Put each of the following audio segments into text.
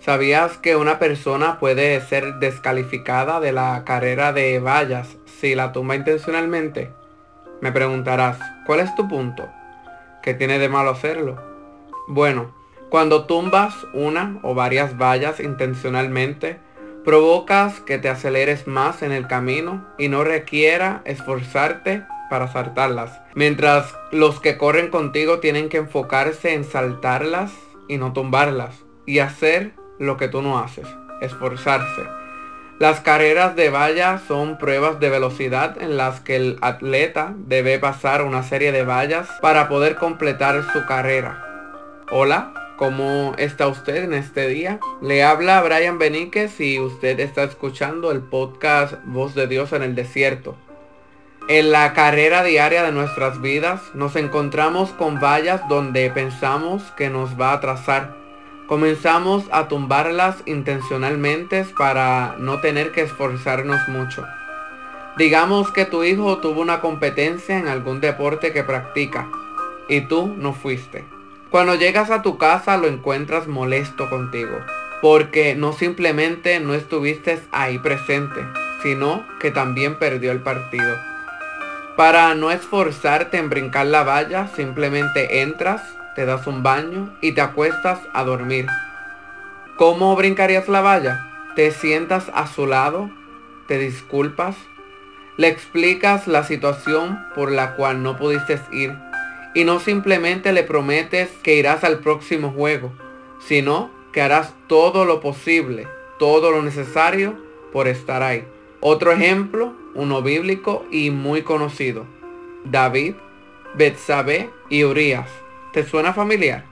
¿Sabías que una persona puede ser descalificada de la carrera de vallas si la tumba intencionalmente? Me preguntarás, ¿cuál es tu punto? ¿Qué tiene de malo hacerlo? Bueno, cuando tumbas una o varias vallas intencionalmente, provocas que te aceleres más en el camino y no requiera esforzarte para saltarlas. Mientras los que corren contigo tienen que enfocarse en saltarlas y no tumbarlas. Y hacer lo que tú no haces, esforzarse. Las carreras de valla son pruebas de velocidad en las que el atleta debe pasar una serie de vallas para poder completar su carrera. Hola, ¿cómo está usted en este día? Le habla Brian Beníquez y usted está escuchando el podcast Voz de Dios en el Desierto. En la carrera diaria de nuestras vidas nos encontramos con vallas donde pensamos que nos va a atrasar Comenzamos a tumbarlas intencionalmente para no tener que esforzarnos mucho. Digamos que tu hijo tuvo una competencia en algún deporte que practica y tú no fuiste. Cuando llegas a tu casa lo encuentras molesto contigo, porque no simplemente no estuviste ahí presente, sino que también perdió el partido. Para no esforzarte en brincar la valla, simplemente entras, te das un baño y te acuestas a dormir. ¿Cómo brincarías la valla? Te sientas a su lado, te disculpas, le explicas la situación por la cual no pudiste ir y no simplemente le prometes que irás al próximo juego, sino que harás todo lo posible, todo lo necesario por estar ahí. Otro ejemplo, uno bíblico y muy conocido. David, Betsabé y Urias. ¿Te suena familiar?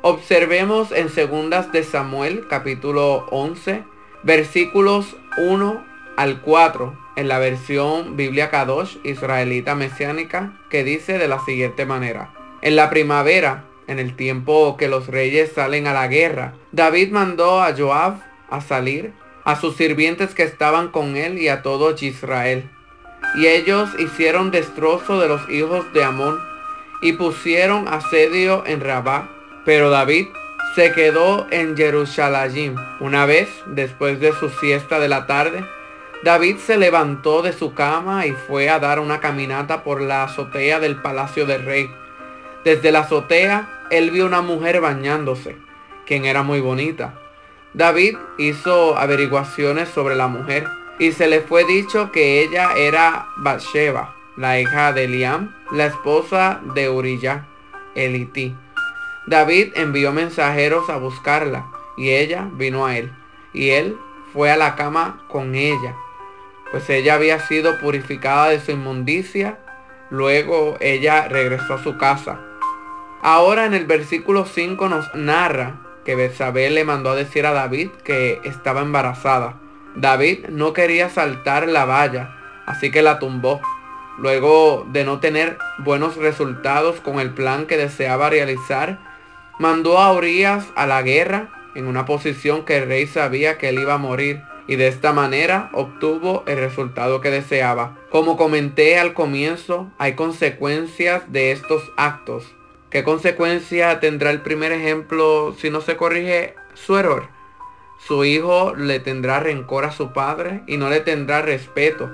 Observemos en segundas de Samuel capítulo 11 versículos 1 al 4 en la versión Biblia Kadosh israelita mesiánica que dice de la siguiente manera. En la primavera, en el tiempo que los reyes salen a la guerra, David mandó a Joab a salir, a sus sirvientes que estaban con él y a todo Israel. Y ellos hicieron destrozo de los hijos de Amón y pusieron asedio en Rabá. Pero David se quedó en Jerusalén. Una vez, después de su siesta de la tarde, David se levantó de su cama y fue a dar una caminata por la azotea del palacio del rey. Desde la azotea, él vio una mujer bañándose, quien era muy bonita. David hizo averiguaciones sobre la mujer y se le fue dicho que ella era Bathsheba, la hija de Liam, la esposa de Uriah, Elití. David envió mensajeros a buscarla y ella vino a él. Y él fue a la cama con ella, pues ella había sido purificada de su inmundicia. Luego ella regresó a su casa. Ahora en el versículo 5 nos narra que Betsabé le mandó a decir a David que estaba embarazada. David no quería saltar la valla, así que la tumbó luego de no tener buenos resultados con el plan que deseaba realizar, mandó a Urias a la guerra en una posición que el rey sabía que él iba a morir y de esta manera obtuvo el resultado que deseaba. Como comenté al comienzo, hay consecuencias de estos actos. ¿Qué consecuencia tendrá el primer ejemplo si no se corrige su error? Su hijo le tendrá rencor a su padre y no le tendrá respeto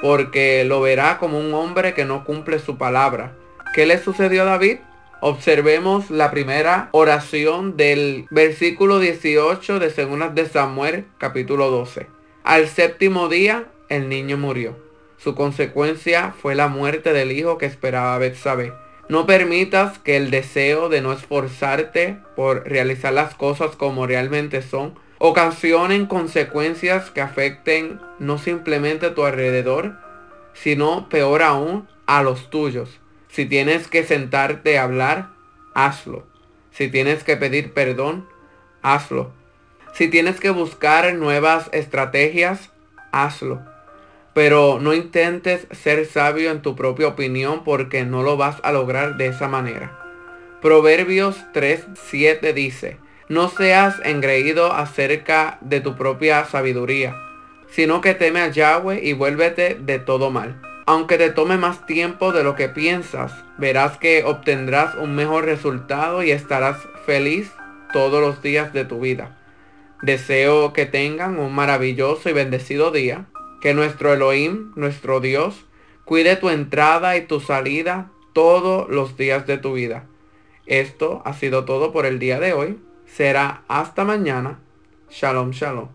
porque lo verá como un hombre que no cumple su palabra. ¿Qué le sucedió a David? Observemos la primera oración del versículo 18 de Segundas de Samuel, capítulo 12. Al séptimo día, el niño murió. Su consecuencia fue la muerte del hijo que esperaba Betsabé. No permitas que el deseo de no esforzarte por realizar las cosas como realmente son ocasionen consecuencias que afecten no simplemente a tu alrededor, sino peor aún a los tuyos. Si tienes que sentarte a hablar, hazlo. Si tienes que pedir perdón, hazlo. Si tienes que buscar nuevas estrategias, hazlo. Pero no intentes ser sabio en tu propia opinión porque no lo vas a lograr de esa manera. Proverbios 3.7 dice, no seas engreído acerca de tu propia sabiduría, sino que teme a Yahweh y vuélvete de todo mal. Aunque te tome más tiempo de lo que piensas, verás que obtendrás un mejor resultado y estarás feliz todos los días de tu vida. Deseo que tengan un maravilloso y bendecido día. Que nuestro Elohim, nuestro Dios, cuide tu entrada y tu salida todos los días de tu vida. Esto ha sido todo por el día de hoy. Será hasta mañana. Shalom, shalom.